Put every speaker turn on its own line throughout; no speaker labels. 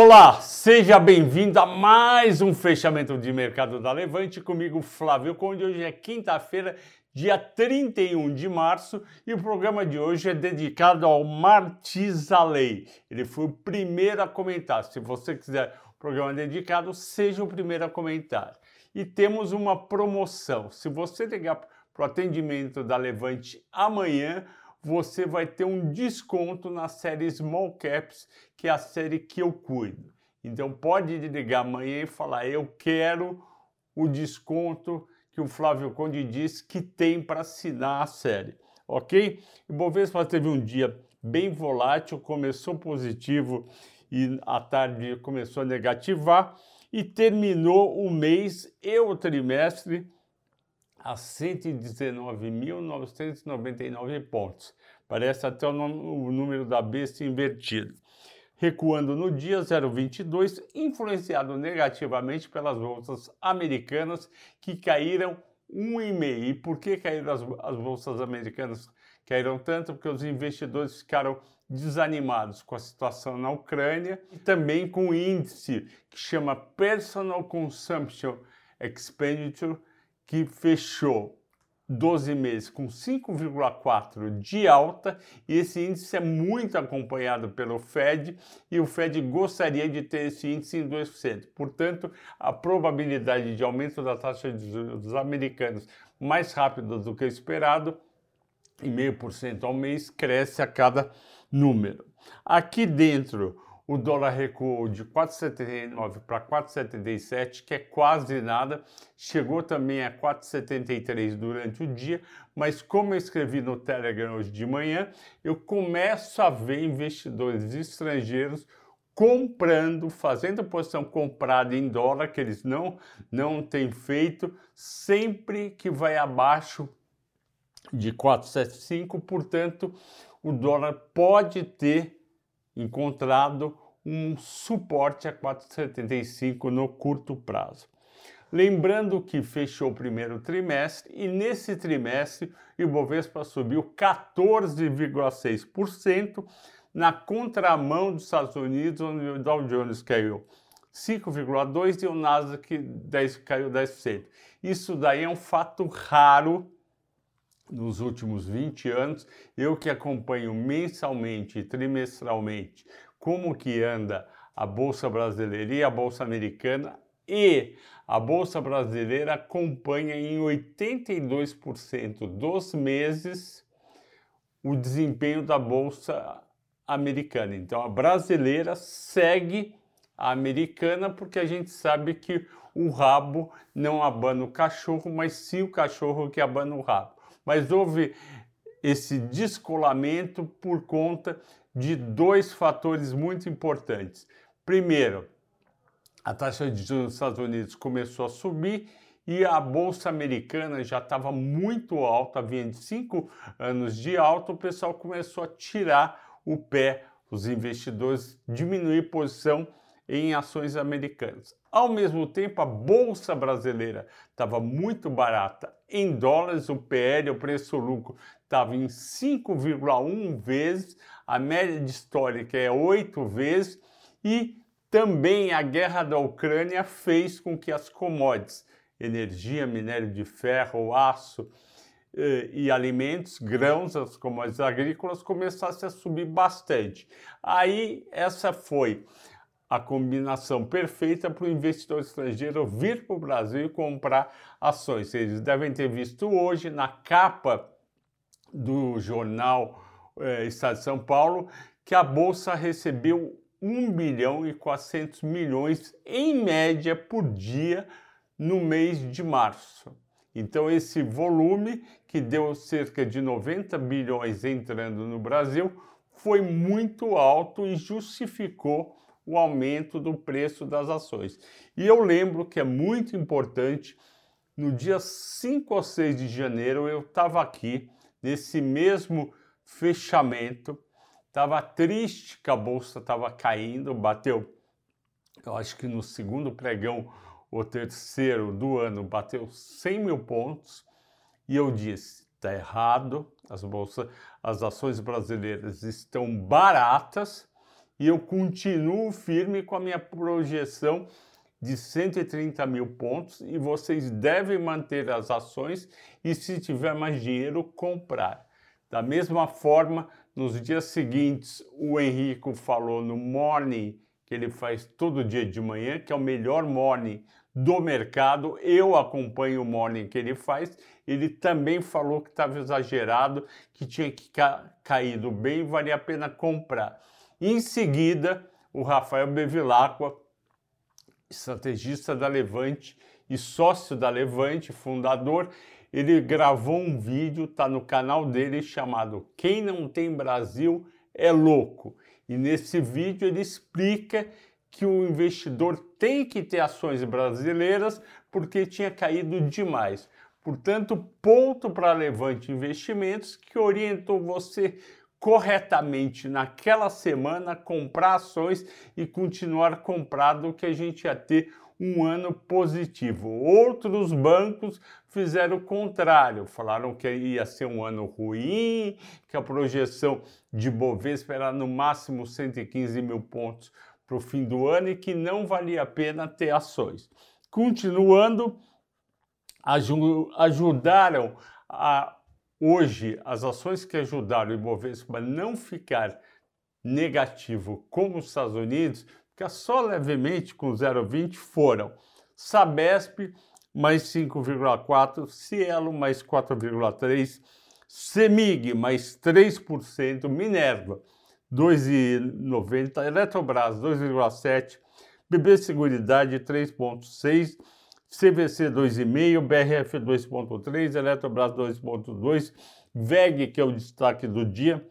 Olá, seja bem-vindo a mais um fechamento de mercado da Levante comigo, Flávio Conde. Hoje é quinta-feira, dia 31 de março, e o programa de hoje é dedicado ao Martizalei. Ele foi o primeiro a comentar. Se você quiser o programa dedicado, seja o primeiro a comentar. E temos uma promoção. Se você ligar para o atendimento da Levante amanhã, você vai ter um desconto na série Small Caps, que é a série que eu cuido. Então pode ligar amanhã e falar: eu quero o desconto que o Flávio Conde diz que tem para assinar a série, ok? O Bovespa teve um dia bem volátil, começou positivo e à tarde começou a negativar e terminou o mês e o trimestre a 119.999 pontos. Parece até o, o número da besta invertido. Recuando no dia 0,22, influenciado negativamente pelas bolsas americanas que caíram 1,5. E por que caíram as, as bolsas americanas? Caíram tanto porque os investidores ficaram desanimados com a situação na Ucrânia e também com o índice que chama Personal Consumption Expenditure, que fechou 12 meses com 5,4 de alta, e esse índice é muito acompanhado pelo Fed, e o Fed gostaria de ter esse índice em 2%. Portanto, a probabilidade de aumento da taxa de juros dos americanos mais rápido do que esperado, em meio por cento ao mês, cresce a cada número. Aqui dentro, o dólar recuou de 4,79 para 4,77, que é quase nada. Chegou também a 4,73 durante o dia, mas como eu escrevi no Telegram hoje de manhã, eu começo a ver investidores estrangeiros comprando, fazendo posição comprada em dólar, que eles não, não têm feito, sempre que vai abaixo de 4,75, portanto, o dólar pode ter encontrado um suporte a 4,75 no curto prazo. Lembrando que fechou o primeiro trimestre e nesse trimestre o Ibovespa subiu 14,6% na contramão dos Estados Unidos, onde o Dow Jones caiu 5,2% e o Nasdaq 10, caiu 10%. Isso daí é um fato raro nos últimos 20 anos, eu que acompanho mensalmente e trimestralmente como que anda a bolsa brasileira e a bolsa americana e a bolsa brasileira acompanha em 82% dos meses o desempenho da bolsa americana. Então a brasileira segue a americana porque a gente sabe que o rabo não abana o cachorro, mas sim o cachorro que abana o rabo mas houve esse descolamento por conta de dois fatores muito importantes. Primeiro, a taxa de juros dos Estados Unidos começou a subir e a bolsa americana já estava muito alta, havia cinco anos de alta, o pessoal começou a tirar o pé, os investidores diminuir posição em ações americanas. Ao mesmo tempo, a bolsa brasileira estava muito barata. Em dólares, o PL, o preço-lucro, estava em 5,1 vezes, a média histórica é 8 vezes, e também a guerra da Ucrânia fez com que as commodities, energia, minério de ferro, aço eh, e alimentos, grãos, as commodities agrícolas, começassem a subir bastante. Aí, essa foi a combinação perfeita para o investidor estrangeiro vir para o Brasil e comprar ações. Eles devem ter visto hoje na capa do jornal eh, Estado de São Paulo que a Bolsa recebeu 1 bilhão e 400 milhões em média por dia no mês de março. Então, esse volume, que deu cerca de 90 bilhões entrando no Brasil, foi muito alto e justificou o aumento do preço das ações. E eu lembro que é muito importante, no dia 5 ou 6 de janeiro eu estava aqui, nesse mesmo fechamento, estava triste que a bolsa estava caindo, bateu, eu acho que no segundo pregão, o terceiro do ano, bateu 100 mil pontos, e eu disse, está errado, as bolsas, as ações brasileiras estão baratas, e eu continuo firme com a minha projeção de 130 mil pontos e vocês devem manter as ações e, se tiver mais dinheiro, comprar. Da mesma forma, nos dias seguintes, o Henrico falou no morning que ele faz todo dia de manhã, que é o melhor morning do mercado. Eu acompanho o morning que ele faz. Ele também falou que estava exagerado, que tinha que ca caído bem, valia a pena comprar. Em seguida, o Rafael Bevilacqua, estrategista da Levante e sócio da Levante, fundador, ele gravou um vídeo, está no canal dele, chamado Quem Não Tem Brasil é Louco. E nesse vídeo ele explica que o investidor tem que ter ações brasileiras porque tinha caído demais. Portanto, ponto para Levante Investimentos que orientou você corretamente naquela semana comprar ações e continuar comprado que a gente ia ter um ano positivo. Outros bancos fizeram o contrário, falaram que ia ser um ano ruim, que a projeção de Bovespa era no máximo 115 mil pontos para o fim do ano e que não valia a pena ter ações. Continuando, ajudaram a hoje as ações que ajudaram o Ibovespa a não ficar negativo como os Estados Unidos, ficar só levemente com 0,20 foram Sabesp mais 5,4, Cielo mais 4,3, Semig mais 3%, Minerva 2,90, Eletrobras 2,7, BB Seguridade 3,6, CVC 2,5, BRF 2,3, Eletrobras 2,2, VEG, que é o destaque do dia,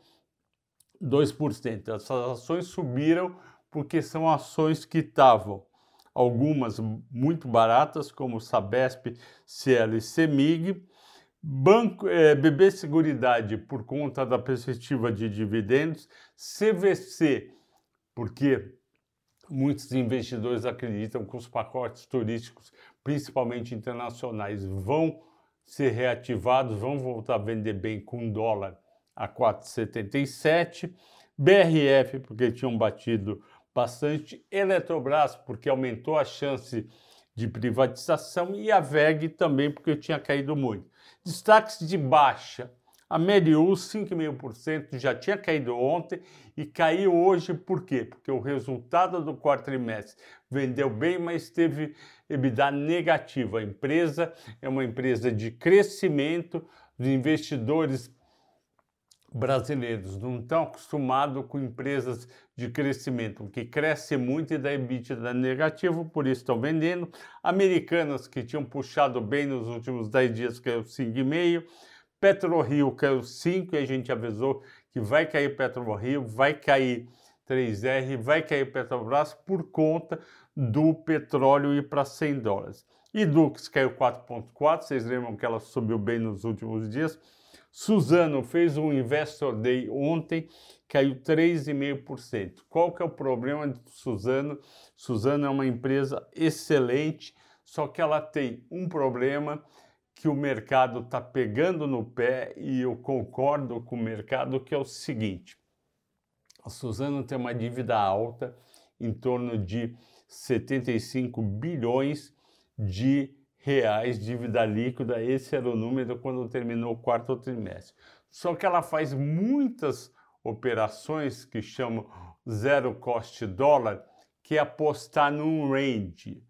2%. Essas ações subiram porque são ações que estavam algumas muito baratas, como Sabesp, e Semig, Banco, é, BB Seguridade por conta da perspectiva de dividendos, CVC, porque muitos investidores acreditam que os pacotes turísticos, principalmente internacionais, vão ser reativados, vão voltar a vender bem com dólar a 4,77, BRF, porque tinham batido bastante, Eletrobras, porque aumentou a chance de privatização, e a VEG também, porque tinha caído muito. Destaques de baixa. A Meriu, 5,5%, já tinha caído ontem e caiu hoje por quê? Porque o resultado do quarto trimestre vendeu bem, mas teve EBITDA negativa. A empresa é uma empresa de crescimento, os investidores brasileiros não estão acostumados com empresas de crescimento, que cresce muito e dá EBITDA negativo, por isso estão vendendo. Americanas, que tinham puxado bem nos últimos 10 dias, caiu 5,5%. PetroRio caiu 5% e a gente avisou que vai cair PetroRio, vai cair 3R, vai cair Petrobras por conta do petróleo ir para 100 dólares. E Dux caiu 4,4%, vocês lembram que ela subiu bem nos últimos dias. Suzano fez um Investor Day ontem, caiu 3,5%. Qual que é o problema de Suzano? Suzano é uma empresa excelente, só que ela tem um problema que o mercado está pegando no pé e eu concordo com o mercado que é o seguinte: a Suzano tem uma dívida alta, em torno de 75 bilhões de reais dívida líquida. Esse era o número quando terminou o quarto trimestre. Só que ela faz muitas operações que chamam zero cost dólar, que é apostar num range.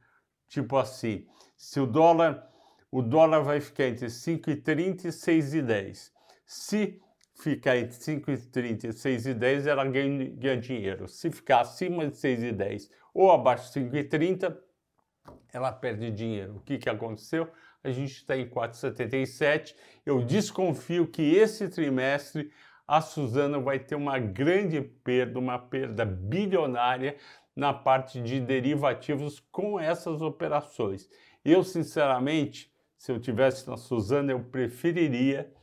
Tipo assim, se o dólar, o dólar vai ficar entre 5,30 e 6,10. Se ficar entre 5,30 e 6,10, ela ganha, ganha dinheiro. Se ficar acima de 6,10 ou abaixo de 5,30, ela perde dinheiro. O que, que aconteceu? A gente está em 4,77. Eu desconfio que esse trimestre a Suzano vai ter uma grande perda, uma perda bilionária na parte de derivativos com essas operações. Eu, sinceramente, se eu tivesse na Suzano, eu preferiria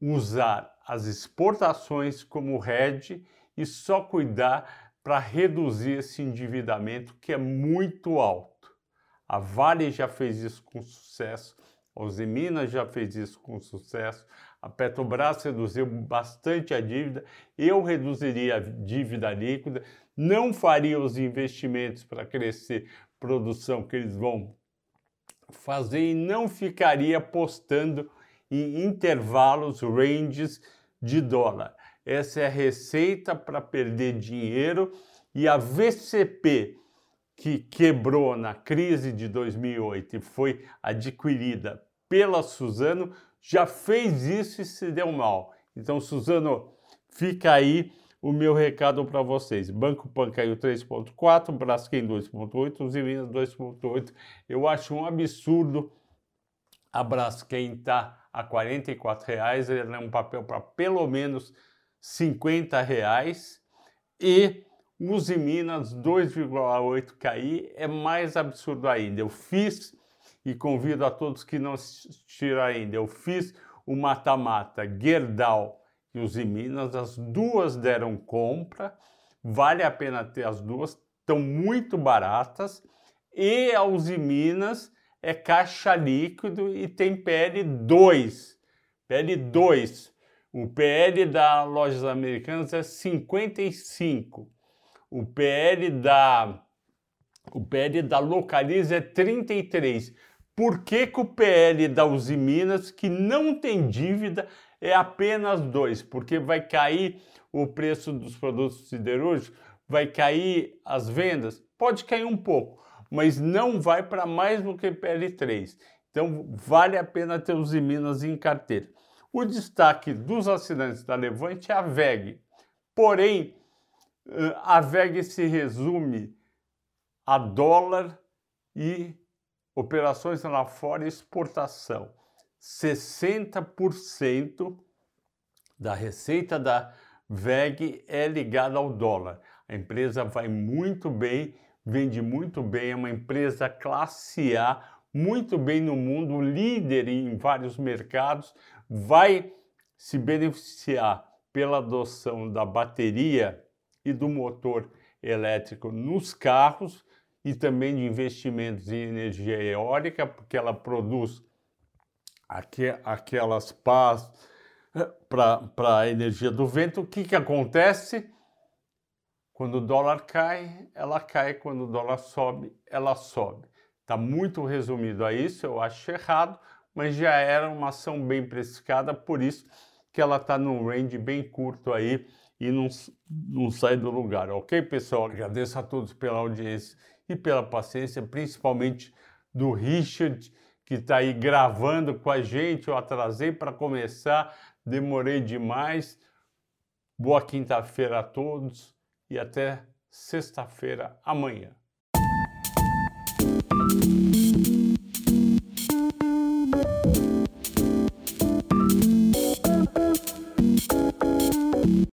usar as exportações como hedge e só cuidar para reduzir esse endividamento que é muito alto. A Vale já fez isso com sucesso, a Usiminas já fez isso com sucesso, A Petrobras reduziu bastante a dívida, eu reduziria a dívida líquida, não faria os investimentos para crescer produção que eles vão fazer e não ficaria apostando em intervalos, ranges de dólar. Essa é a receita para perder dinheiro e a VCP, que quebrou na crise de 2008 e foi adquirida pela Suzano, já fez isso e se deu mal. Então, Suzano, fica aí o meu recado para vocês. Banco Pan caiu 3,4, Braskem 2,8, Usiminas 2,8. Eu acho um absurdo a Braskem estar tá a R$ reais, ele é um papel para pelo menos R$ reais e Usiminas 2,8 cair é mais absurdo ainda. Eu fiz e convido a todos que não assistiram ainda. Eu fiz o mata-mata Gerdau e os Minas, as duas deram compra, vale a pena ter as duas, estão muito baratas, e a Uzi Minas é caixa líquido e tem PL2. PL2. O PL da Lojas Americanas é 55. O PL da o PL da Localiza é 33. Por que, que o PL da Uzi Minas, que não tem dívida, é apenas dois, porque vai cair o preço dos produtos siderúrgicos, vai cair as vendas, pode cair um pouco, mas não vai para mais do que PL3. Então vale a pena ter os Minas em carteira. O destaque dos assinantes da Levante é a VEG. Porém, a VEG se resume a dólar e operações lá fora e exportação. 60% da receita da VEG é ligada ao dólar. A empresa vai muito bem, vende muito bem, é uma empresa classe A, muito bem no mundo, líder em vários mercados, vai se beneficiar pela adoção da bateria e do motor elétrico nos carros e também de investimentos em energia eólica, porque ela produz aquelas pás eh, para a energia do vento, o que, que acontece? Quando o dólar cai, ela cai, quando o dólar sobe, ela sobe. Está muito resumido a isso, eu acho errado, mas já era uma ação bem precificada, por isso que ela está num range bem curto aí e não, não sai do lugar, ok, pessoal? Agradeço a todos pela audiência e pela paciência, principalmente do Richard que está aí gravando com a gente. Eu atrasei para começar, demorei demais. Boa quinta-feira a todos e até sexta-feira amanhã.